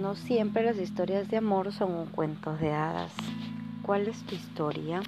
No siempre las historias de amor son un cuento de hadas. ¿Cuál es tu historia?